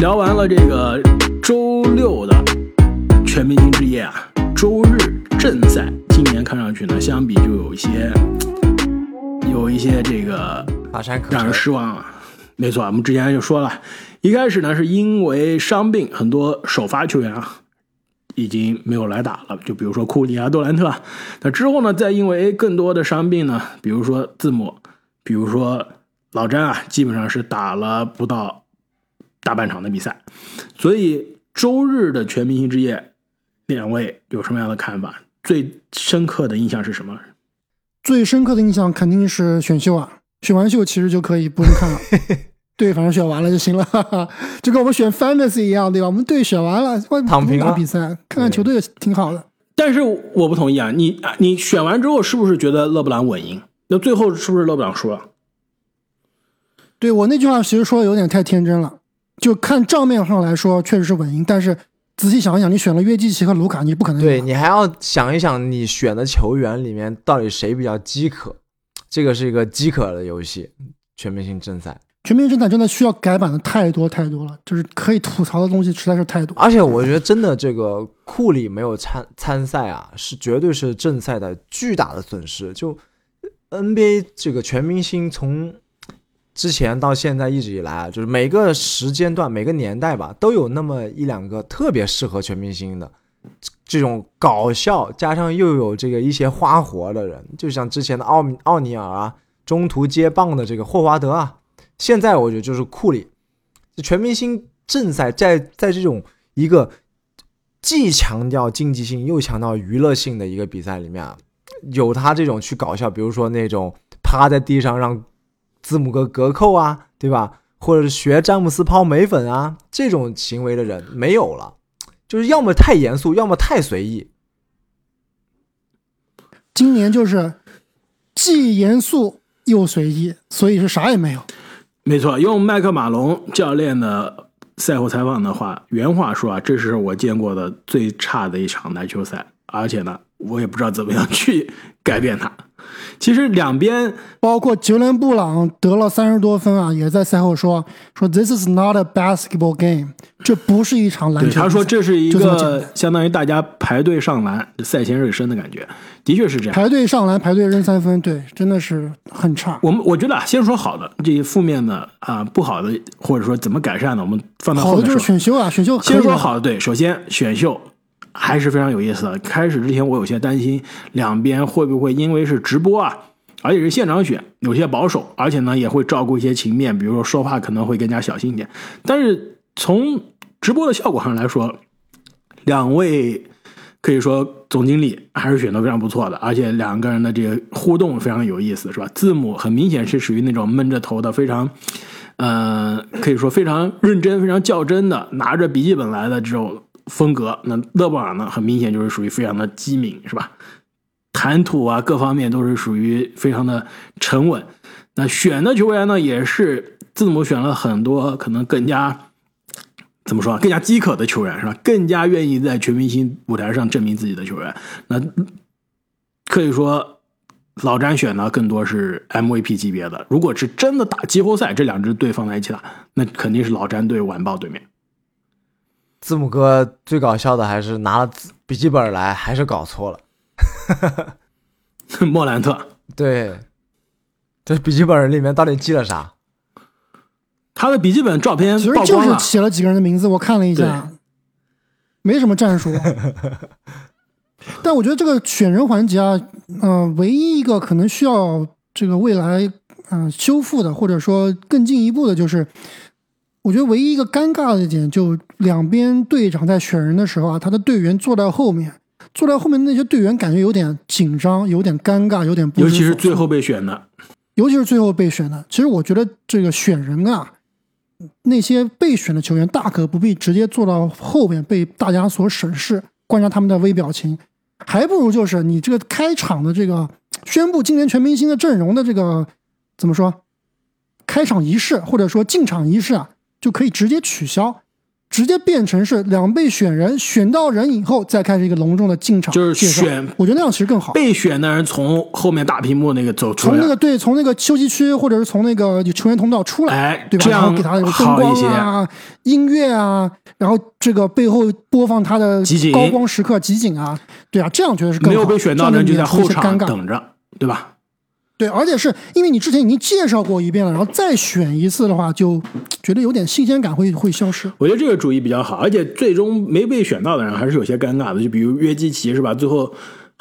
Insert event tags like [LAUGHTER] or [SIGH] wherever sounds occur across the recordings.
聊完了这个周六的全明星之夜啊，周日正赛，今年看上去呢，相比就有一些有一些这个让人失望啊。没错，我们之前就说了，一开始呢是因为伤病，很多首发球员啊已经没有来打了，就比如说库里啊、杜兰特。那之后呢，再因为更多的伤病呢，比如说字母，比如说老詹啊，基本上是打了不到大半场的比赛。所以周日的全明星之夜，两位有什么样的看法？最深刻的印象是什么？最深刻的印象肯定是选秀啊，选完秀其实就可以不用看了。[LAUGHS] 对，反正选完了就行了，哈哈，就跟我们选 fantasy 一样，对吧？我们队选完了，躺平了比赛，看看球队挺好的。但是我不同意啊，你你选完之后是不是觉得勒布朗稳赢？那最后是不是勒布朗输了？对我那句话其实说的有点太天真了，就看账面上来说确实是稳赢，但是仔细想一想，你选了约基奇和卢卡，你不可能对你还要想一想，你选的球员里面到底谁比较饥渴？这个是一个饥渴的游戏，全明星正赛。全明星正赛真的需要改版的太多太多了，就是可以吐槽的东西实在是太多。而且我觉得真的这个库里没有参参赛啊，是绝对是正赛的巨大的损失。就 NBA 这个全明星从之前到现在一直以来啊，就是每个时间段、每个年代吧，都有那么一两个特别适合全明星的这种搞笑，加上又有这个一些花活的人，就像之前的奥奥尼尔啊，中途接棒的这个霍华德啊。现在我觉得就是库里，全明星正赛在在这种一个既强调竞技性又强调娱乐性的一个比赛里面啊，有他这种去搞笑，比如说那种趴在地上让字母哥隔扣啊，对吧？或者是学詹姆斯抛眉粉啊这种行为的人没有了，就是要么太严肃，要么太随意。今年就是既严肃又随意，所以是啥也没有。没错，用麦克马龙教练的赛后采访的话，原话说啊，这是我见过的最差的一场篮球赛，而且呢，我也不知道怎么样去改变它。其实两边包括杰伦布朗得了三十多分啊，也在赛后说说 This is not a basketball game，这不是一场篮球。他说这是一个相当于大家排队上篮、赛前热身的感觉，的确是这样。排队上篮、排队扔三分，对，真的是很差。我们我觉得啊，先说好的，这些负面的啊不好的，或者说怎么改善的，我们放到后面说。好的就是选秀啊，选秀先说好的，对，首先选秀。还是非常有意思的。开始之前，我有些担心两边会不会因为是直播啊，而且是现场选，有些保守，而且呢也会照顾一些情面，比如说说话可能会更加小心一点。但是从直播的效果上来说，两位可以说总经理还是选的非常不错的，而且两个人的这个互动非常有意思，是吧？字母很明显是属于那种闷着头的，非常，呃，可以说非常认真、非常较真的，拿着笔记本来的这种。风格，那勒布朗呢？很明显就是属于非常的机敏，是吧？谈吐啊，各方面都是属于非常的沉稳。那选的球员呢，也是字母选了很多，可能更加怎么说，更加饥渴的球员，是吧？更加愿意在全明星舞台上证明自己的球员。那可以说，老詹选的更多是 MVP 级别的。如果是真的打季后赛，这两支队放在一起打，那肯定是老詹队晚报对面。字母哥最搞笑的还是拿了笔记本来，还是搞错了。[LAUGHS] 莫兰特，对，这笔记本里面到底记了啥？他的笔记本照片其实就是写了几个人的名字，我看了一下，没什么战术。[LAUGHS] 但我觉得这个选人环节啊，嗯，唯一一个可能需要这个未来嗯修复的，或者说更进一步的，就是。我觉得唯一一个尴尬的点，就两边队长在选人的时候啊，他的队员坐在后面，坐在后面那些队员感觉有点紧张，有点尴尬，有点。尤其是最后被选的，尤其是最后被选的。其实我觉得这个选人啊，那些被选的球员大可不必直接坐到后面被大家所审视，观察他们的微表情，还不如就是你这个开场的这个宣布今年全明星的阵容的这个怎么说，开场仪式或者说进场仪式啊。就可以直接取消，直接变成是两被选人，选到人以后再开始一个隆重的进场就是选我觉得那样其实更好。被选的人从后面大屏幕那个走出来，从那个对，从那个休息区或者是从那个球员通道出来，对吧？哎这样然后给他有灯光好一些啊、音乐啊，然后这个背后播放他的集高光时刻集锦啊，对啊，这样觉得是更好。没有被选到的人就在后场。等着，对吧？对，而且是因为你之前已经介绍过一遍了，然后再选一次的话，就觉得有点新鲜感会会消失。我觉得这个主意比较好，而且最终没被选到的人还是有些尴尬的，就比如约基奇是吧？最后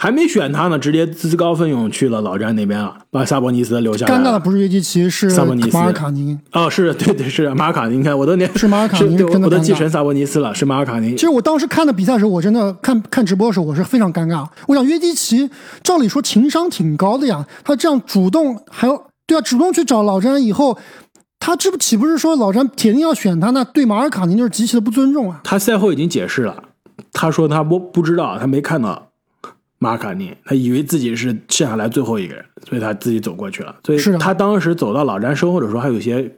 还没选他呢，直接自告奋勇去了老詹那边了，把萨博尼斯留下。尴尬的不是约基奇，是萨博尼斯马尔卡宁。哦，是对对是马尔卡宁，你看我都连是马尔卡宁是对我都记成萨博尼斯了，是马尔卡宁其。实我当时看的比赛的时候，我真的看看直播的时候，我是非常尴尬。我想约基奇照理说情商挺高的呀，他这样主动还要对啊，主动去找老詹以后，他这不岂不是说老詹铁定要选他？那对马尔卡宁就是极其的不尊重啊！他赛后已经解释了，他说他不不知道，他没看到马卡尼，他以为自己是剩下来最后一个人，所以他自己走过去了。所以他当时走到老詹身后的时候，还有些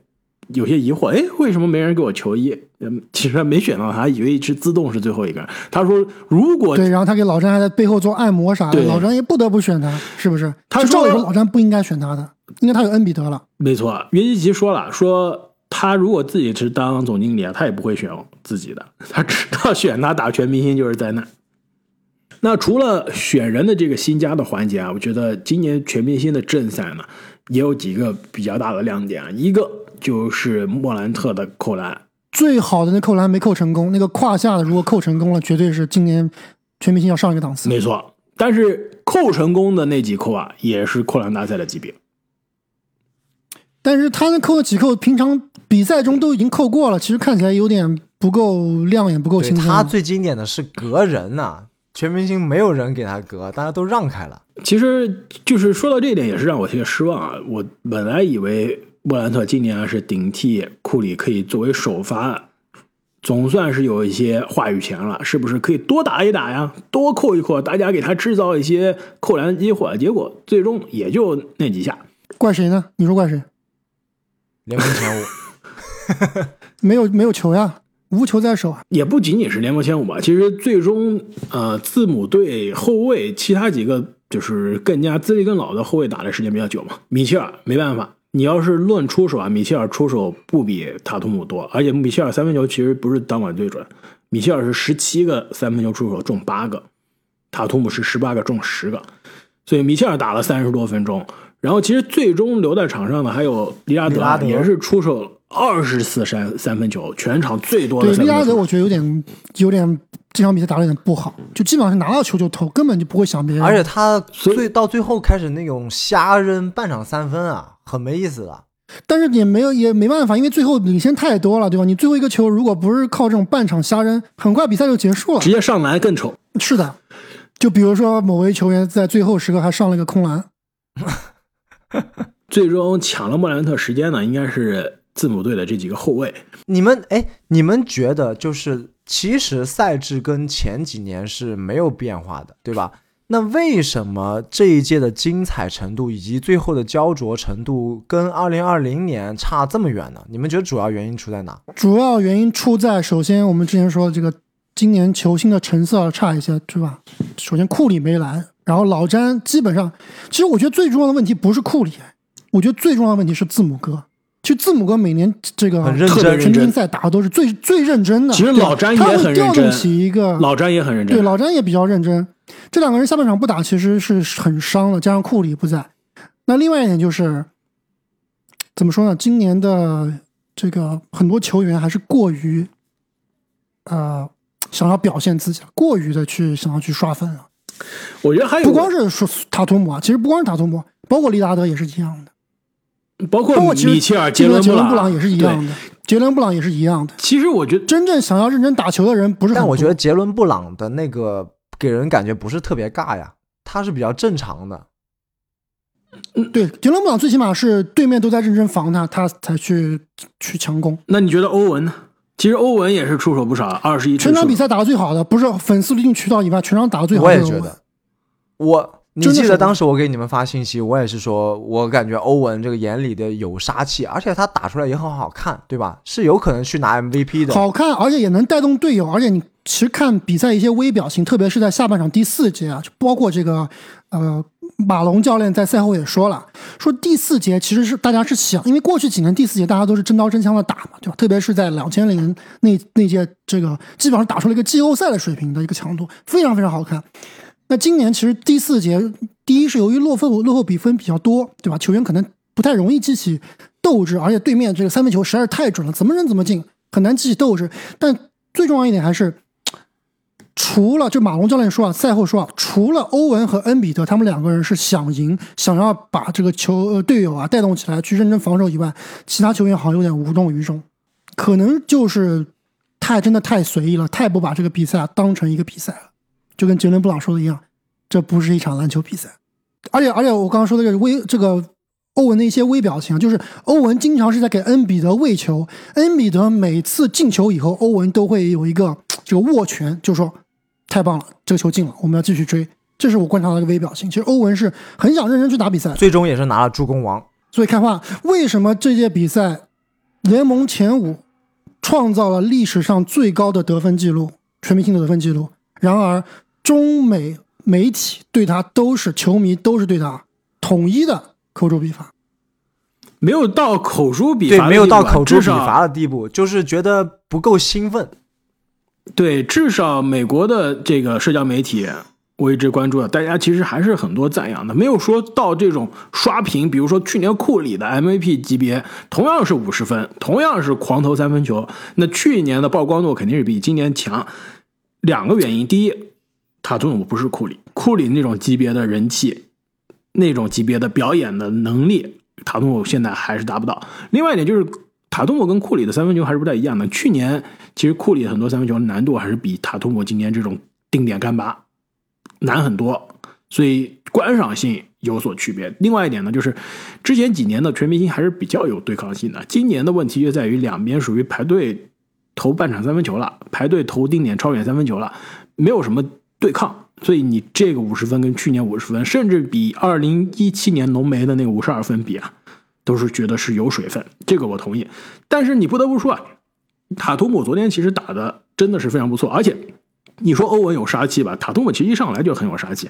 有些疑惑，哎，为什么没人给我球衣？嗯，其实他没选到他，以为是自动是最后一个人。他说，如果对，然后他给老詹还在背后做按摩啥的，老詹也不得不选他，是不是？他就照理说说老詹不应该选他的，因为他有恩比德了。没错，约基奇说了，说他如果自己是当总经理啊，他也不会选自己的，他知道选他打全明星就是灾难。那除了选人的这个新加的环节啊，我觉得今年全明星的正赛呢，也有几个比较大的亮点啊，一个就是莫兰特的扣篮，最好的那扣篮没扣成功，那个胯下的如果扣成功了，绝对是今年全明星要上一个档次。没错，但是扣成功的那几扣啊，也是扣篮大赛的级别。但是他那扣的几扣，平常比赛中都已经扣过了，其实看起来有点不够亮眼，不够对新鲜。他最经典的是隔人呐、全明星没有人给他隔，大家都让开了。其实就是说到这一点，也是让我有些失望啊。我本来以为莫兰特今年啊是顶替库里可以作为首发，总算是有一些话语权了，是不是可以多打一打呀，多扣一扣，大家给他制造一些扣篮的机会？结果最终也就那几下。怪谁呢？你说怪谁？联盟前五，[LAUGHS] 没有没有球呀，无球在手啊。也不仅仅是联盟前五吧，其实最终呃字母队后卫其他几个就是更加资历更老的后卫打的时间比较久嘛。米切尔没办法，你要是论出手啊，米切尔出手不比塔图姆多，而且米切尔三分球其实不是当晚最准，米切尔是十七个三分球出手中八个，塔图姆是十八个中十个，所以米切尔打了三十多分钟。然后其实最终留在场上的还有利拉德也是出手二十次三三分球，全场最多的对，三分球出手。利拉德我觉得有点有点这场比赛打的有点不好，就基本上是拿到球就投，根本就不会想别人。而且他所以最到最后开始那种瞎扔半场三分啊，很没意思的。但是也没有也没办法，因为最后领先太多了，对吧？你最后一个球如果不是靠这种半场瞎扔，很快比赛就结束了直。接上篮更丑。是的，就比如说某位球员在最后时刻还上了个空篮，[LAUGHS] [LAUGHS] 最终抢了莫兰特时间呢，应该是字母队的这几个后卫。你们哎，你们觉得就是其实赛制跟前几年是没有变化的，对吧？那为什么这一届的精彩程度以及最后的焦灼程度跟二零二零年差这么远呢？你们觉得主要原因出在哪？主要原因出在首先我们之前说的这个今年球星的成色差一些，对吧？首先库里没来，然后老詹基本上，其实我觉得最重要的问题不是库里，我觉得最重要的问题是字母哥。其实字母哥每年这个很认真特别认真全明星赛打的都是最最认真的。其实老詹也他会很调动认真起一个老詹也很认真。对，老詹也比较认真。这两个人下半场不打，其实是很伤的，加上库里不在。那另外一点就是，怎么说呢？今年的这个很多球员还是过于，呃，想要表现自己了，过于的去想要去刷分了。我觉得还有不光是说塔图姆啊，其实不光是塔图姆，包括利拉德也是一样的，包括包括米切尔、杰伦杰伦布朗也是一样的，杰伦布朗也是一样的。其实我觉得真正想要认真打球的人不是，但我觉得杰伦布朗的那个给人感觉不是特别尬呀，他是比较正常的。嗯对杰伦布朗最起码是对面都在认真防他，他才去去强攻。那你觉得欧文呢？其实欧文也是出手不少，二十一全场比赛打的最好的，不是粉丝滤镜渠道以外，全场打的最好的我。也觉得，我你记得当时我给你们发信息，我也是说，我感觉欧文这个眼里的有杀气，而且他打出来也很好看，对吧？是有可能去拿 MVP 的。好看，而且也能带动队友，而且你其实看比赛一些微表情，特别是在下半场第四节啊，就包括这个呃马龙教练在赛后也说了，说第四节其实是大家是想，因为过去几年第四节大家都是真刀真枪的打嘛，对吧？特别是在两千零那那届，这个基本上打出了一个季后赛的水平的一个强度，非常非常好看。那今年其实第四节，第一是由于落分落后比分比较多，对吧？球员可能不太容易激起斗志，而且对面这个三分球实在是太准了，怎么扔怎么进，很难激起斗志。但最重要一点还是，除了就马龙教练说啊，赛后说啊，除了欧文和恩比德他们两个人是想赢，想要把这个球呃队友啊带动起来去认真防守以外，其他球员好像有点无动于衷，可能就是太真的太随意了，太不把这个比赛啊当成一个比赛了。就跟杰伦布朗说的一样，这不是一场篮球比赛，而且而且我刚刚说的这个微这个欧文的一些微表情，就是欧文经常是在给恩比德喂球，恩比德每次进球以后，欧文都会有一个这个握拳，就说太棒了，这个球进了，我们要继续追。这是我观察到一个微表情。其实欧文是很想认真去打比赛，最终也是拿了助攻王。所以看话，为什么这届比赛联盟前五创造了历史上最高的得分记录，全明星的得分记录？然而。中美媒体对他都是球迷，都是对他统一的口诛笔伐，没有到口诛笔伐，没有到口诛笔伐的地步，就是觉得不够兴奋。对，至少美国的这个社交媒体我一直关注的，大家其实还是很多赞扬的，没有说到这种刷屏。比如说去年库里的 MVP 级别，同样是五十分，同样是狂投三分球，那去年的曝光度肯定是比今年强。两个原因，第一。塔图姆不是库里，库里那种级别的人气，那种级别的表演的能力，塔图姆现在还是达不到。另外一点就是，塔图姆跟库里的三分球还是不太一样的。去年其实库里很多三分球难度还是比塔图姆今年这种定点干拔难很多，所以观赏性有所区别。另外一点呢，就是之前几年的全明星还是比较有对抗性的，今年的问题就在于两边属于排队投半场三分球了，排队投定点超远三分球了，没有什么。对抗，所以你这个五十分跟去年五十分，甚至比二零一七年浓眉的那个五十二分比啊，都是觉得是有水分，这个我同意。但是你不得不说啊，塔图姆昨天其实打的真的是非常不错，而且你说欧文有杀气吧，塔图姆其实一上来就很有杀气。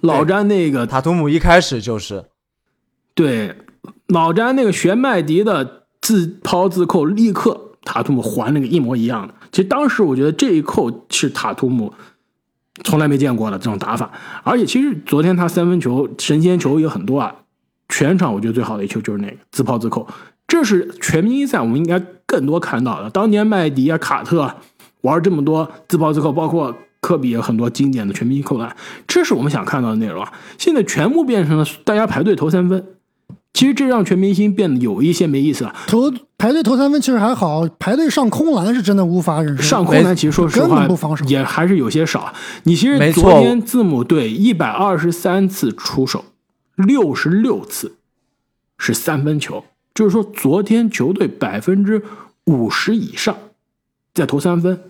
老詹那个塔图姆一开始就是对老詹那个玄麦迪的自抛自扣，立刻塔图姆还那个一模一样的。其实当时我觉得这一扣是塔图姆。从来没见过的这种打法，而且其实昨天他三分球神仙球也很多啊，全场我觉得最好的一球就是那个自抛自扣，这是全明星赛我们应该更多看到的。当年麦迪啊、卡特玩这么多自抛自扣，包括科比有很多经典的全明星扣篮，这是我们想看到的内容啊。现在全部变成了大家排队投三分。其实这让全明星变得有一些没意思了。投排队投三分其实还好，排队上空篮是真的无法忍受。上空篮其实说实话也还是有些少。你其实昨天字母队一百二十三次出手，六十六次是三分球，就是说昨天球队百分之五十以上在投三分。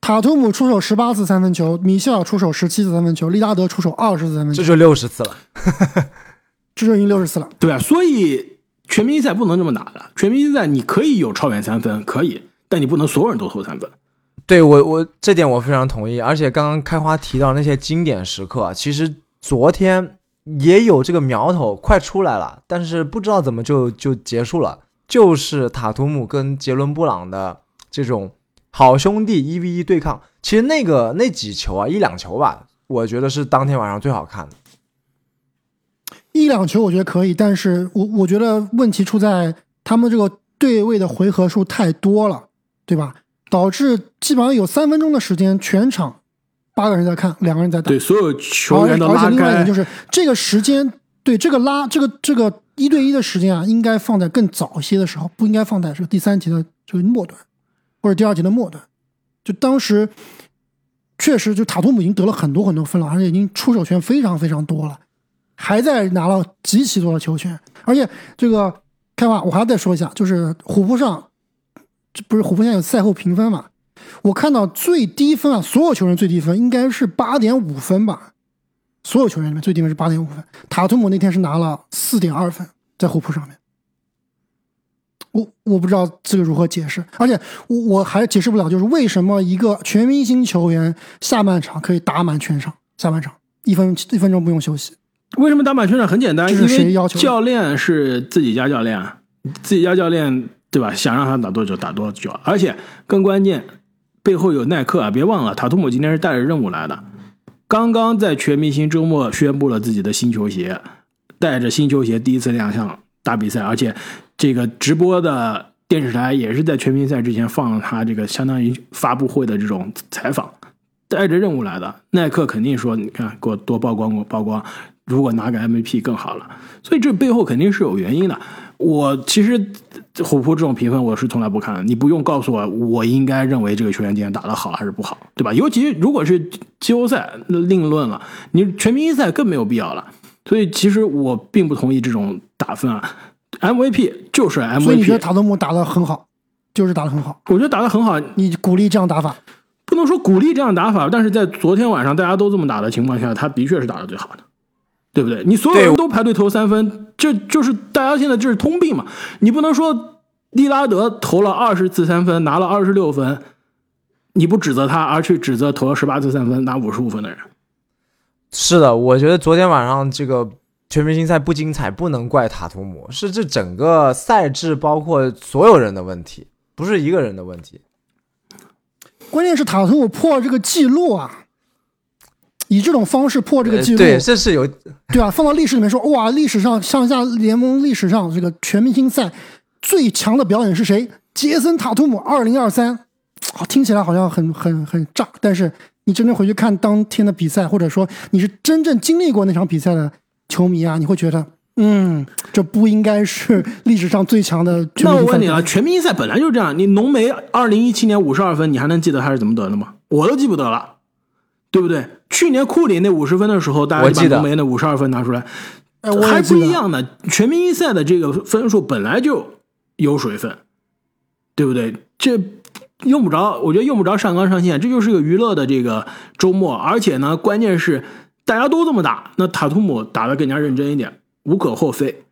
塔图姆出手十八次三分球，米歇尔出手十七次三分球，利拉德出手二十次三分球，这就六十次了。[LAUGHS] 这就已经六十次了，对啊，所以全明星赛不能这么打的。全明星赛你可以有超远三分，可以，但你不能所有人都投三分。对我，我这点我非常同意。而且刚刚开花提到那些经典时刻啊，其实昨天也有这个苗头快出来了，但是不知道怎么就就结束了。就是塔图姆跟杰伦布朗的这种好兄弟一 v 一对抗，其实那个那几球啊，一两球吧，我觉得是当天晚上最好看的。一两球我觉得可以，但是我我觉得问题出在他们这个对位的回合数太多了，对吧？导致基本上有三分钟的时间，全场八个人在看，两个人在打。对，所有球员的拉开。而且另外一点就是这个时间，对这个拉这个这个一对一的时间啊，应该放在更早一些的时候，不应该放在这个第三节的这个末端，或者第二节的末端。就当时确实，就塔图姆已经得了很多很多分了，而且已经出手权非常非常多了。还在拿了极其多的球权，而且这个开话，我还要再说一下，就是虎扑上，这不是虎扑现在有赛后评分嘛？我看到最低分啊，所有球员最低分应该是八点五分吧？所有球员里面最低分是八点五分。塔图姆那天是拿了四点二分，在虎扑上面。我我不知道这个如何解释，而且我我还解释不了，就是为什么一个全明星球员下半场可以打满全场，下半场一分一分钟不用休息。为什么打满全场？很简单，这是谁要求教练是自己家教练，自己家教练对吧？想让他打多久打多久，而且更关键，背后有耐克啊！别忘了，塔图姆今天是带着任务来的，刚刚在全明星周末宣布了自己的新球鞋，带着新球鞋第一次亮相打比赛，而且这个直播的电视台也是在全明星赛之前放了他这个相当于发布会的这种采访，带着任务来的。耐克肯定说，你看给我多曝光，给我曝光。如果拿个 MVP 更好了，所以这背后肯定是有原因的。我其实虎扑这种评分我是从来不看的，你不用告诉我我应该认为这个球员今天打得好还是不好，对吧？尤其如果是季后赛，那另论了，你全明星赛更没有必要了。所以其实我并不同意这种打分啊，MVP 就是 MVP。所以你觉得塔图姆打得很好，就是打得很好，我觉得打得很好，你鼓励这样打法？不能说鼓励这样打法，但是在昨天晚上大家都这么打的情况下，他的确是打得最好的。对不对？你所有人都排队投三分，这就是大家现在这是通病嘛？你不能说利拉德投了二十次三分拿了二十六分，你不指责他，而去指责投了十八次三分拿五十五分的人。是的，我觉得昨天晚上这个全明星赛不精彩，不能怪塔图姆，是这整个赛制包括所有人的问题，不是一个人的问题。关键是塔图姆破这个记录啊！以这种方式破这个记录，对，这是有对啊，放到历史里面说，哇，历史上上下联盟历史上这个全明星赛最强的表演是谁？杰森塔图姆，二零二三，好，听起来好像很很很炸，但是你真正回去看当天的比赛，或者说你是真正经历过那场比赛的球迷啊，你会觉得，嗯，这不应该是历史上最强的。那我问你啊，全明星赛本来就是这样，你浓眉二零一七年五十二分，你还能记得他是怎么得的吗？我都记不得了，对不对？去年库里那五十分的时候，大家就把浓眉那五十二分拿出来，还不一样呢。全明星赛的这个分数本来就有水分，对不对？这用不着，我觉得用不着上纲上线，这就是个娱乐的这个周末。而且呢，关键是大家都这么打，那塔图姆打得更加认真一点，无可厚非。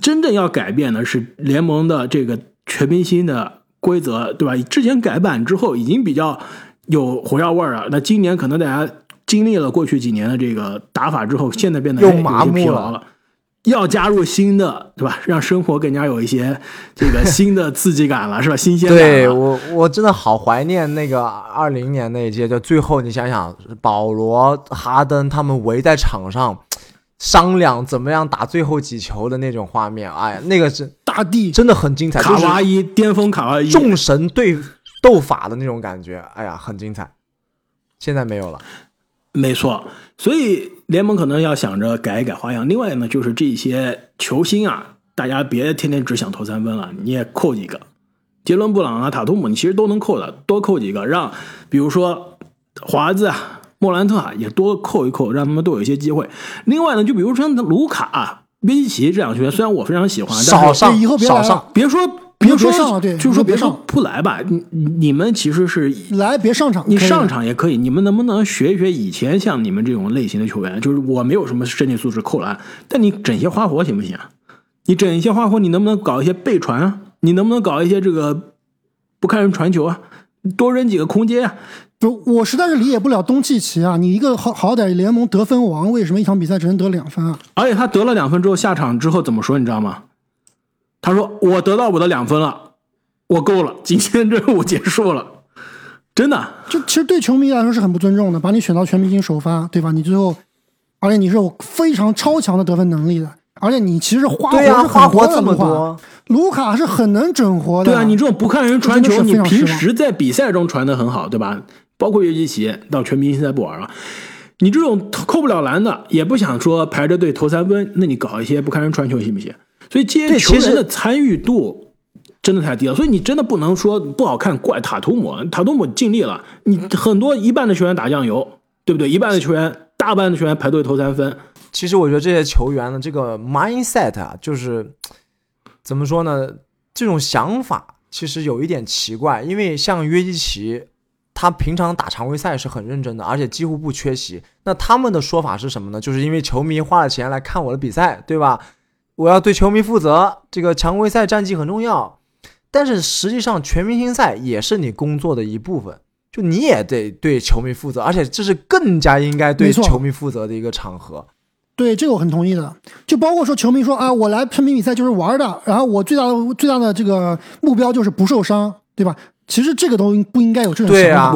真正要改变的是联盟的这个全明星的规则，对吧？之前改版之后已经比较有火药味了，那今年可能大家。经历了过去几年的这个打法之后，现在变得又麻木了。要加入新的，对吧？让生活更加有一些这个新的刺激感了，是吧？新鲜感。对我，我真的好怀念那个二零年那一届，就最后你想想，保罗、哈登他们围在场上商量怎么样打最后几球的那种画面，哎呀，那个是大地真的很精彩。卡哇伊巅峰，卡哇伊众神对斗法的那种感觉，哎呀，很精彩。现在没有了。没错，所以联盟可能要想着改一改花样。另外呢，就是这些球星啊，大家别天天只想投三分了，你也扣几个，杰伦布朗啊、塔图姆，你其实都能扣的，多扣几个，让比如说华子啊、莫兰特啊也多扣一扣，让他们都有一些机会。另外呢，就比如说卢卡、约基奇这两个球员，虽然我非常喜欢，少上以后别少上，别说。别说上了，对，就是说别上不来吧。你你们其实是来别上场，你上场也可以。你们能不能学一学以前像你们这种类型的球员？就是我没有什么身体素质扣篮，但你整些花活行不行？你整一些花活，你能不能搞一些背传啊？你能不能搞一些这个不看人传球啊？多扔几个空接啊？不，我实在是理解不了东契奇啊！你一个好好歹联盟得分王，为什么一场比赛只能得两分啊？而且他得了两分之后下场之后怎么说？你知道吗？他说：“我得到我的两分了，我够了，今天任务结束了。”真的，就其实对球迷来说是很不尊重的，把你选到全明星首发，对吧？你最后，而且你是有非常超强的得分能力的，而且你其实花活是花活这么多，卢卡是很能整活的。对啊，你这种不看人传球，你平时在比赛中传的很好，对吧？包括约基奇到全明星赛不玩了，你这种扣不了篮的，也不想说排着队投三分，那你搞一些不看人传球行不行？所以这些球员的参与度真的太低了，所以你真的不能说不好看怪塔图姆，塔图姆尽力了。你很多一半的球员打酱油，对不对？一半的球员，大半的球员排队投三分。其实我觉得这些球员的这个 mindset 啊，就是怎么说呢？这种想法其实有一点奇怪，因为像约基奇，他平常打常规赛是很认真的，而且几乎不缺席。那他们的说法是什么呢？就是因为球迷花了钱来看我的比赛，对吧？我要对球迷负责，这个常规赛战绩很重要。但是实际上，全明星赛也是你工作的一部分，就你也得对球迷负责，而且这是更加应该对球迷负责的一个场合。对，这个我很同意的。就包括说球迷说啊，我来全民比赛就是玩的，然后我最大的最大的这个目标就是不受伤，对吧？其实这个都不应该有这种对啊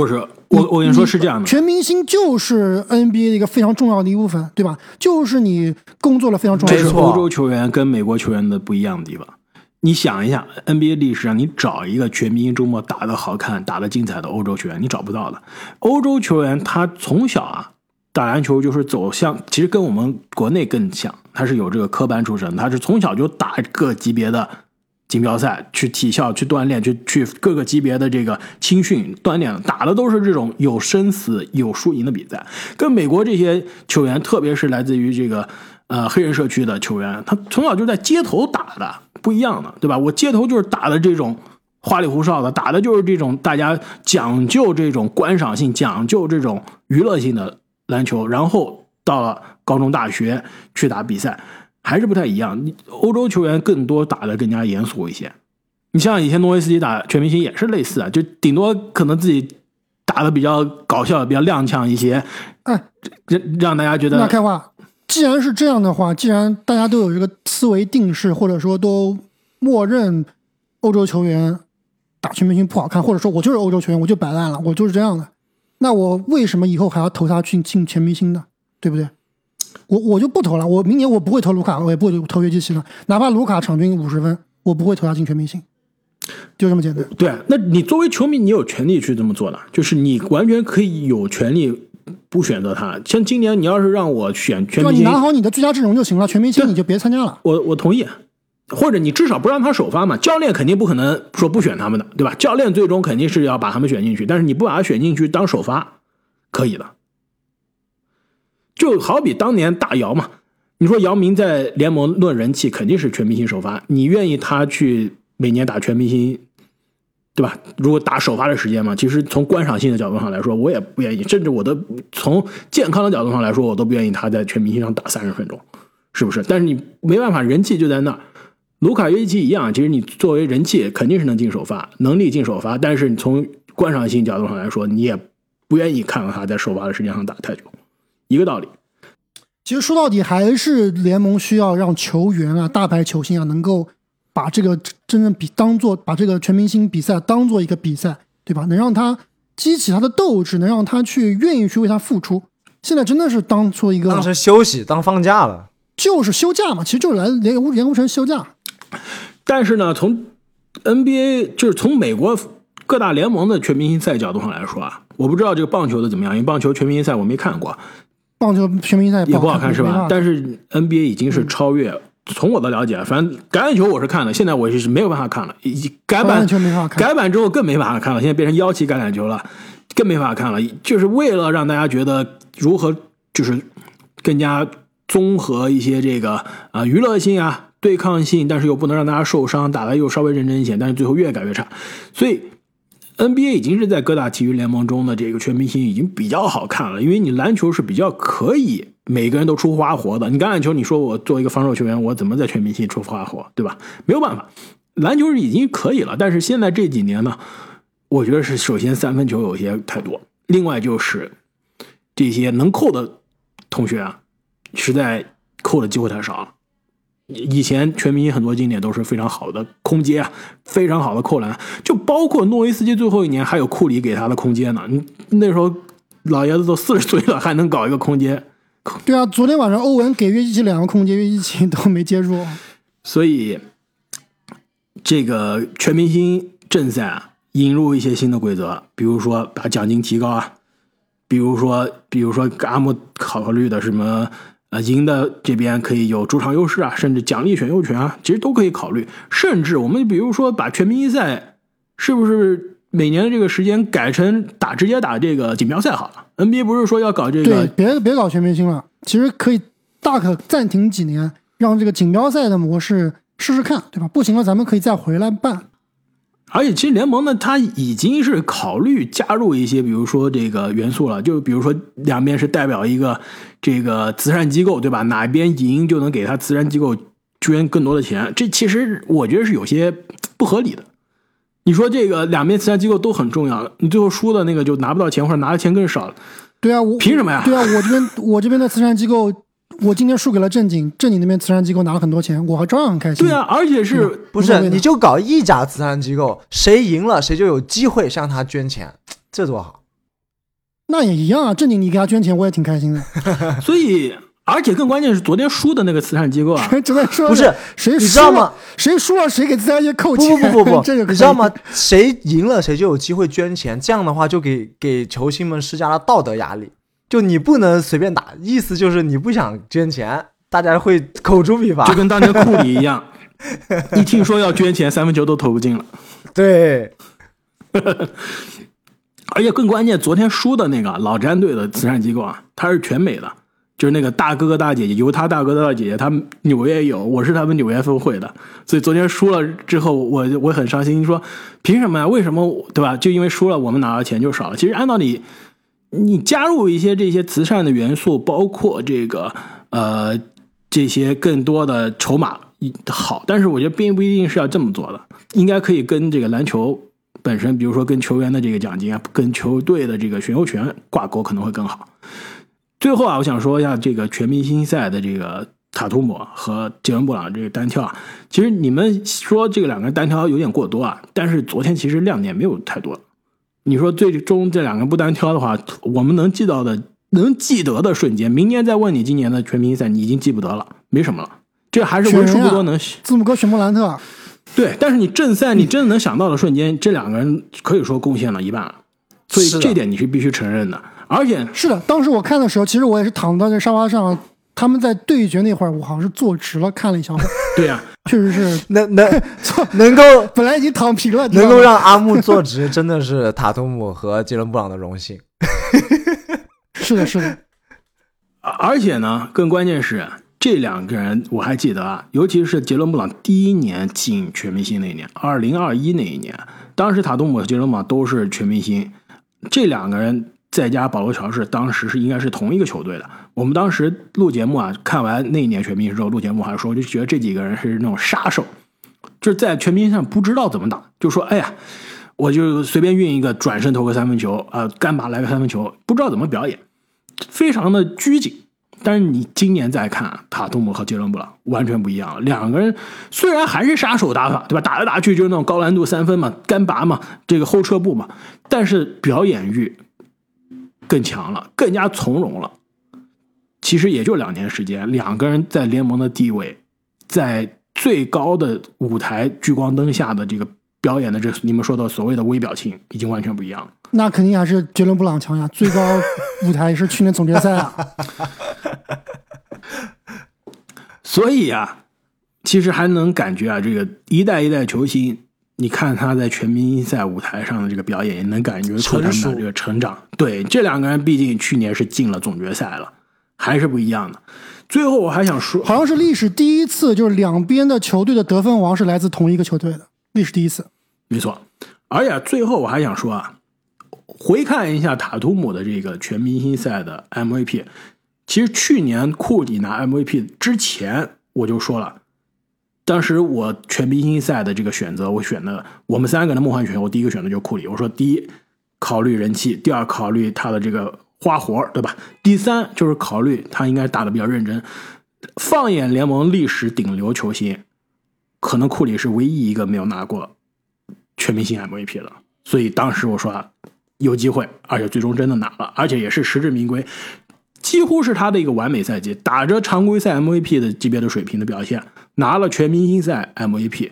我我跟你说是这样的，全明星就是 NBA 的一个非常重要的一部分，对吧？就是你工作了非常重要这是的事。没错欧洲球员跟美国球员的不一样的地方。你想一下，NBA 历史上你找一个全明星周末打得好看、打得精彩的欧洲球员，你找不到的。欧洲球员他从小啊打篮球就是走向，其实跟我们国内更像，他是有这个科班出身，他是从小就打各级别的锦标赛，去体校去锻炼，去去各个级别的这个青训锻炼，打的都是这种有生死、有输赢的比赛。跟美国这些球员，特别是来自于这个呃黑人社区的球员，他从小就在街头打的，不一样的，对吧？我街头就是打的这种花里胡哨的，打的就是这种大家讲究这种观赏性、讲究这种娱乐性的篮球，然后到了高中、大学去打比赛，还是不太一样。你欧洲球员更多打的更加严肃一些。你像以前诺维斯基打全明星也是类似啊，就顶多可能自己打的比较搞笑、比较踉跄一些，哎，让让大家觉得那开话，既然是这样的话，既然大家都有这个思维定式，或者说都默认欧洲球员打全明星不好看，或者说我就是欧洲球员，我就摆烂了，我就是这样的，那我为什么以后还要投他去进全明星呢？对不对？我我就不投了，我明年我不会投卢卡，我也不会投约基奇了，哪怕卢卡场均五十分，我不会投他进全明星，就这么简单。对，那你作为球迷，你有权利去这么做的，就是你完全可以有权利不选择他。像今年你要是让我选全明星，就你拿好你的最佳阵容就行了，全明星你就别参加了。我我同意，或者你至少不让他首发嘛。教练肯定不可能说不选他们的，对吧？教练最终肯定是要把他们选进去，但是你不把他选进去当首发，可以的。就好比当年大姚嘛，你说姚明在联盟论人气肯定是全明星首发，你愿意他去每年打全明星，对吧？如果打首发的时间嘛，其实从观赏性的角度上来说，我也不愿意，甚至我都从健康的角度上来说，我都不愿意他在全明星上打三十分钟，是不是？但是你没办法，人气就在那。卢卡约基奇一样，其实你作为人气肯定是能进首发，能力进首发，但是你从观赏性角度上来说，你也不愿意看到他在首发的时间上打太久，一个道理。其实说到底还是联盟需要让球员啊、大牌球星啊能够把这个真正比当做把这个全明星比赛当做一个比赛，对吧？能让他激起他的斗志，能让他去愿意去为他付出。现在真的是当做一个当成休息，当放假了。就是休假嘛，其实就是来联联合城休假。但是呢，从 NBA 就是从美国各大联盟的全明星赛角度上来说啊，我不知道这个棒球的怎么样，因为棒球全明星赛我没看过，棒球全明星赛也不好看是吧？但是 NBA 已经是超越。从我的了解，反正橄榄球我是看了，现在我是没有办法看了。改版球没法看改版之后更没办法看了，现在变成腰旗橄榄球了，更没办法看了。就是为了让大家觉得如何就是更加综合一些这个啊、呃娱乐性啊、对抗性，但是又不能让大家受伤，打的又稍微认真一些，但是最后越改越差。所以 NBA 已经是在各大体育联盟中的这个全明星已经比较好看了，因为你篮球是比较可以每个人都出花活的。你橄榄球，你说我作为一个防守球员，我怎么在全明星出花活，对吧？没有办法，篮球已经可以了，但是现在这几年呢，我觉得是首先三分球有些太多，另外就是这些能扣的同学啊，实在扣的机会太少了。以前全明星很多经典都是非常好的空接啊，非常好的扣篮，就包括诺维斯基最后一年还有库里给他的空接呢。你那时候老爷子都四十岁了，还能搞一个空接，对啊，昨天晚上欧文给约基奇两个空接，约基奇都没接住。所以这个全明星正赛啊，引入一些新的规则，比如说把奖金提高啊，比如说比如说阿木考虑的什么呃赢的这边可以有主场优势啊，甚至奖励选秀权啊，其实都可以考虑。甚至我们比如说把全明星赛是不是每年的这个时间改成打直接打这个锦标赛好了？NBA 不是说要搞这个对，别别搞全明星了，其实可以大可暂停几年，让这个锦标赛的模式试试看，对吧？不行了，咱们可以再回来办。而且其实联盟呢，它已经是考虑加入一些，比如说这个元素了，就比如说两边是代表一个这个慈善机构，对吧？哪边赢就能给他慈善机构捐更多的钱，这其实我觉得是有些不合理的。你说这个两边慈善机构都很重要，你最后输的那个就拿不到钱，或者拿的钱更少了，对啊，我凭什么呀？对啊，我这边我这边的慈善机构，我今天输给了正经，正经那边慈善机构拿了很多钱，我还照样很开心。对啊，而且是不是你就搞一家慈善机构，谁赢了谁就有机会向他捐钱，这多好！那也一样啊，正经你给他捐钱，我也挺开心的。[LAUGHS] 所以，而且更关键是昨天输的那个慈善机构啊，[LAUGHS] 不是谁你知道吗？谁输了谁给慈善界扣钱？不不不不，[LAUGHS] 这个你知道吗？？谁赢了谁就有机会捐钱，这样的话就给给球星们施加了道德压力。就你不能随便打，意思就是你不想捐钱，大家会口诛笔伐就。跟当年库里一样，[LAUGHS] 一听说要捐钱，三分球都投不进了。对，[LAUGHS] 而且更关键，昨天输的那个老詹队的慈善机构啊，他是全美的，就是那个大哥哥大姐姐，犹他大哥大姐姐，他们纽约有，我是他们纽约分会的，所以昨天输了之后，我我很伤心，说凭什么呀？为什么对吧？就因为输了，我们拿到钱就少了。其实按道理，你加入一些这些慈善的元素，包括这个呃这些更多的筹码好，但是我觉得并不一定是要这么做的，应该可以跟这个篮球本身，比如说跟球员的这个奖金啊，跟球队的这个选秀权挂钩，可能会更好。最后啊，我想说一下这个全明星赛的这个塔图姆和杰伦布朗这个单挑啊，其实你们说这个两个人单挑有点过多啊，但是昨天其实亮点没有太多。你说最终这两个人不单挑的话，我们能记到的、能记得的瞬间，明年再问你今年的全明星赛，你已经记不得了，没什么了。这还是为数不多能字母哥选莫兰特，对，但是你正赛你真的能想到的瞬间，这两个人可以说贡献了一半了，所以这点你是必须承认的。而且是的，当时我看的时候，其实我也是躺在这沙发上，他们在对决那会儿，我好像是坐直了看了一小会儿，对呀、确实是。[LAUGHS] 能能 [LAUGHS] 坐，能够本来已经躺平了，能够让阿木 [LAUGHS] 坐直，真的是塔图姆和杰伦布朗的荣幸。是的，是的，而且呢，更关键是这两个人，我还记得啊，尤其是杰伦布朗第一年进全明星那一年，二零二一那一年，当时塔图姆和杰伦布朗都是全明星，这两个人再加保罗乔治，当时是应该是同一个球队的。我们当时录节目啊，看完那一年全明星之后录节目还说，就觉得这几个人是那种杀手，就是在全明星上不知道怎么打，就说哎呀。我就随便运一个转身投个三分球，啊、干拔来个三分球，不知道怎么表演，非常的拘谨。但是你今年再看塔图姆和杰伦布朗完全不一样了，两个人虽然还是杀手打法，对吧？打来打去就是那种高难度三分嘛，干拔嘛，这个后撤步嘛，但是表演欲更强了，更加从容了。其实也就两年时间，两个人在联盟的地位，在最高的舞台聚光灯下的这个表演的这你们说的所谓的微表情，已经完全不一样了。那肯定还是杰伦布朗强呀，最高舞台是去年总决赛啊，[LAUGHS] 所以啊，其实还能感觉啊，这个一代一代球星，你看他在全明星赛舞台上的这个表演，也能感觉出他们的这个成长。对，这两个人毕竟去年是进了总决赛了，还是不一样的。最后我还想说，好像是历史第一次，就是两边的球队的得分王是来自同一个球队的，历史第一次。没错，而且最后我还想说啊，回看一下塔图姆的这个全明星赛的 MVP，其实去年库里拿 MVP 之前我就说了，当时我全明星赛的这个选择，我选的我们三个人梦幻选，我第一个选的就是库里，我说第一考虑人气，第二考虑他的这个花活对吧？第三就是考虑他应该打的比较认真。放眼联盟历史顶流球星，可能库里是唯一一个没有拿过全明星 MVP 的，所以当时我说啊，有机会，而且最终真的拿了，而且也是实至名归，几乎是他的一个完美赛季，打着常规赛 MVP 的级别的水平的表现，拿了全明星赛 MVP，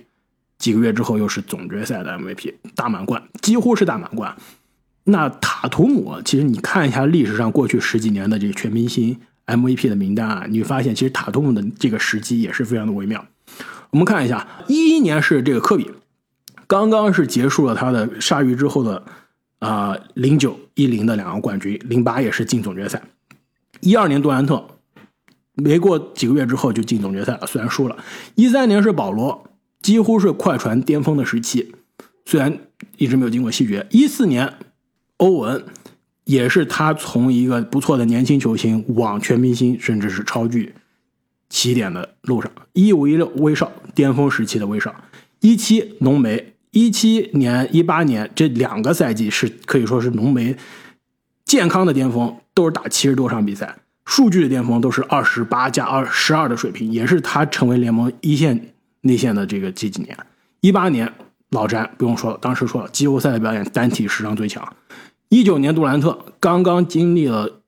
几个月之后又是总决赛的 MVP 大满贯，几乎是大满贯。那塔图姆，其实你看一下历史上过去十几年的这个全明星 MVP 的名单啊，你会发现其实塔图姆的这个时机也是非常的微妙。我们看一下，一一年是这个科比，刚刚是结束了他的鲨鱼之后的啊零九一零的两个冠军，零八也是进总决赛，一二年杜兰特没过几个月之后就进总决赛了，虽然输了。一三年是保罗，几乎是快船巅峰的时期，虽然一直没有经过西决。一四年，欧文也是他从一个不错的年轻球星往全明星甚至是超巨起点的路上。一五一六威少巅峰时期的威少，一七浓眉，一七年一八年这两个赛季是可以说是浓眉健康的巅峰，都是打七十多场比赛，数据的巅峰都是二十八加二十二的水平，也是他成为联盟一线内线的这个这几年。一八年老詹不用说了，当时说了季后赛的表演单体史上最强。一九年杜兰特刚刚经历了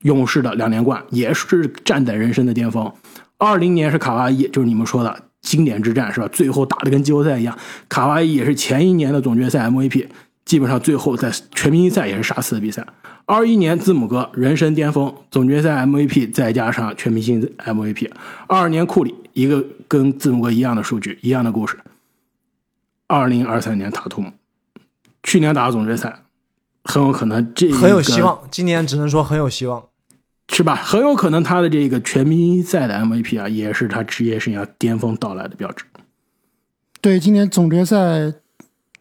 勇士的两连冠，也是站在人生的巅峰。二零年是卡哇伊，就是你们说的经典之战是吧？最后打的跟季后赛一样。卡哇伊也是前一年的总决赛 MVP，基本上最后在全明星赛也是杀死的比赛。二一年字母哥人生巅峰，总决赛 MVP 再加上全明星 MVP。二二年库里一个跟字母哥一样的数据，一样的故事。二零二三年塔图姆，去年打总决赛，很有可能这很有希望。今年只能说很有希望，是吧？很有可能他的这个全明星赛的 MVP 啊，也是他职业生涯巅峰到来的标志。对，今年总决赛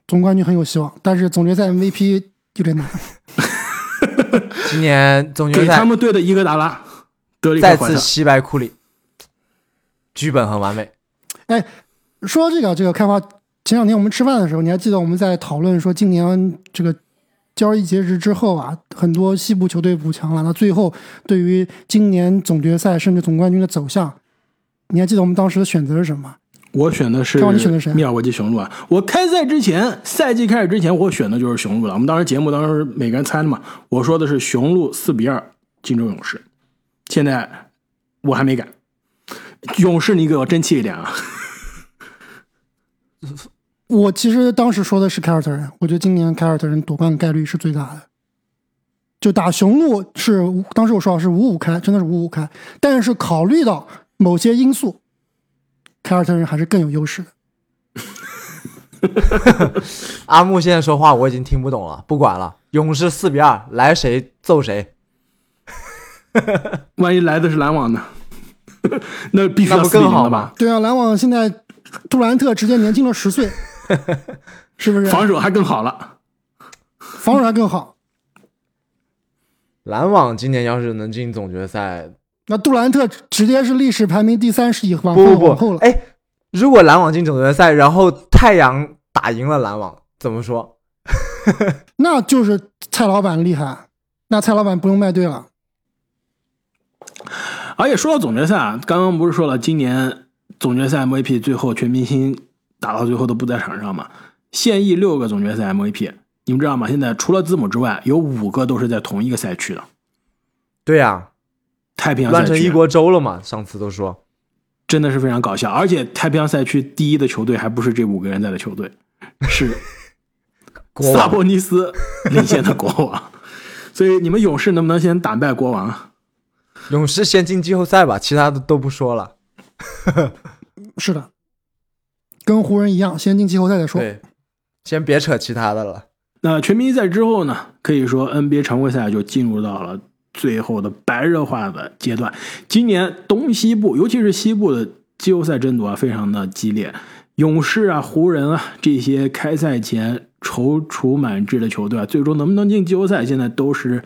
总冠军很有希望，但是总决赛 MVP 有点难。[LAUGHS] 今年总决赛，他们队的伊戈达拉得再次惜败库里，剧本很完美。哎，说这个这个开花，前两天我们吃饭的时候，你还记得我们在讨论说，今年这个交易截止之后啊，很多西部球队补强了，那最后对于今年总决赛甚至总冠军的走向，你还记得我们当时的选择是什么？我选的是密尔沃基雄鹿啊！我开赛之前，赛季开始之前，我选的就是雄鹿了。我们当时节目当时每个人猜的嘛，我说的是雄鹿四比二金州勇士。现在我还没改，勇士你给我争气一点啊！[LAUGHS] 我其实当时说的是凯尔特人，我觉得今年凯尔特人夺冠概率是最大的。就打雄鹿是当时我说是五五开，真的是五五开。但是考虑到某些因素。凯尔特人还是更有优势的。[LAUGHS] 阿木现在说话我已经听不懂了，不管了。勇士四比二，来谁揍谁。[LAUGHS] 万一来的是篮网呢？那必须要更好吧？对啊，篮网现在杜兰特直接年轻了十岁，[LAUGHS] 是不是？防守还更好了，防守还更好。篮网今年要是能进总决赛。那杜兰特直接是历史排名第三十一，往后往后了。哎，如果篮网进总决赛，然后太阳打赢了篮网，怎么说？[LAUGHS] 那就是蔡老板厉害，那蔡老板不用卖队了。而且说到总决赛啊，刚刚不是说了，今年总决赛 MVP 最后全明星打到最后都不在场上嘛？现役六个总决赛 MVP，你们知道吗？现在除了字母之外，有五个都是在同一个赛区的。对呀。太平洋乱成一锅粥了嘛？上次都说，真的是非常搞笑。而且太平洋赛区第一的球队还不是这五个人在的球队，是 [LAUGHS] 萨博尼斯领先的国王。所以你们勇士能不能先打败国王？勇士先进季后赛吧，其他的都不说了。是的，跟湖人一样，先进季后赛再说。对，先别扯其他的了。那全明星赛之后呢？可以说 NBA 常规赛就进入到了。最后的白热化的阶段，今年东西部，尤其是西部的季后赛争夺啊，非常的激烈。勇士啊、湖人啊这些开赛前踌躇满志的球队啊，最终能不能进季后赛，现在都是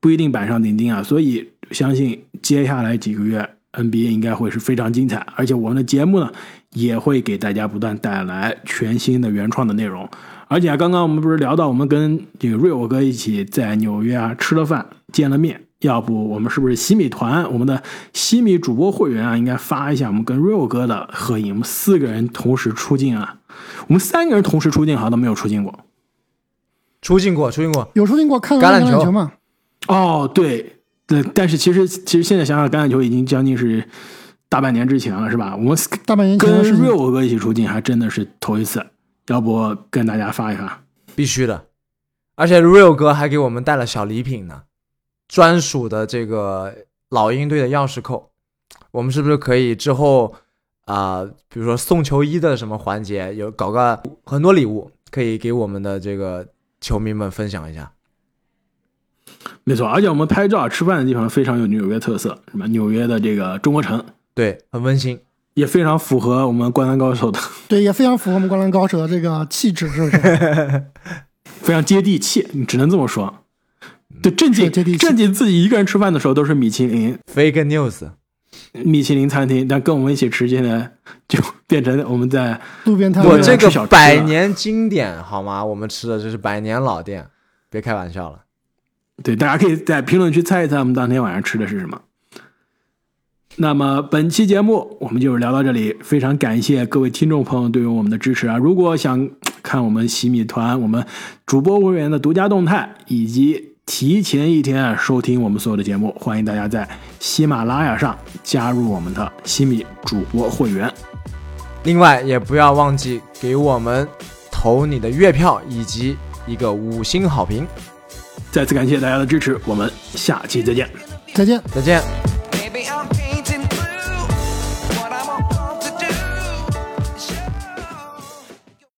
不一定板上钉钉啊。所以，相信接下来几个月 NBA 应该会是非常精彩，而且我们的节目呢，也会给大家不断带来全新的原创的内容。而且啊，刚刚我们不是聊到我们跟这个瑞欧哥一起在纽约啊吃了饭。见了面，要不我们是不是西米团？我们的西米主播会员啊，应该发一下我们跟 Real 哥的合影。我们四个人同时出镜啊，我们三个人同时出镜好像都没有出镜过。出镜过，出镜过，有出镜过，看橄榄球吗？哦，对对，但是其实其实现在想想，橄榄球已经将近是大半年之前了，是吧？我们大半年跟 Real 哥一起出镜，还真的是头一次。要不跟大家发一发？必须的，而且 Real 哥还给我们带了小礼品呢。专属的这个老鹰队的钥匙扣，我们是不是可以之后啊，比如说送球衣的什么环节，有搞个很多礼物，可以给我们的这个球迷们分享一下。没错，而且我们拍照吃饭的地方非常有纽约特色，什么纽约的这个中国城，对，很温馨。也非常符合我们《灌篮高手》的，[LAUGHS] 对，也非常符合我们《灌篮高手》的这个气质，是不是？[LAUGHS] [LAUGHS] 非常接地气，你只能这么说。对，正经正经自己一个人吃饭的时候都是米其林 fake news，米其林餐厅，但跟我们一起吃，现在就变成我们在路边摊我这个百年经典好吗？我们吃的这是百年老店，别开玩笑了。对，大家可以在评论区猜一猜我们当天晚上吃的是什么。那么本期节目我们就聊到这里，非常感谢各位听众朋友对于我们的支持啊！如果想看我们洗米团、我们主播会员的独家动态，以及提前一天收听我们所有的节目，欢迎大家在喜马拉雅上加入我们的西米主播会员。另外，也不要忘记给我们投你的月票以及一个五星好评。再次感谢大家的支持，我们下期再见。再见。再见。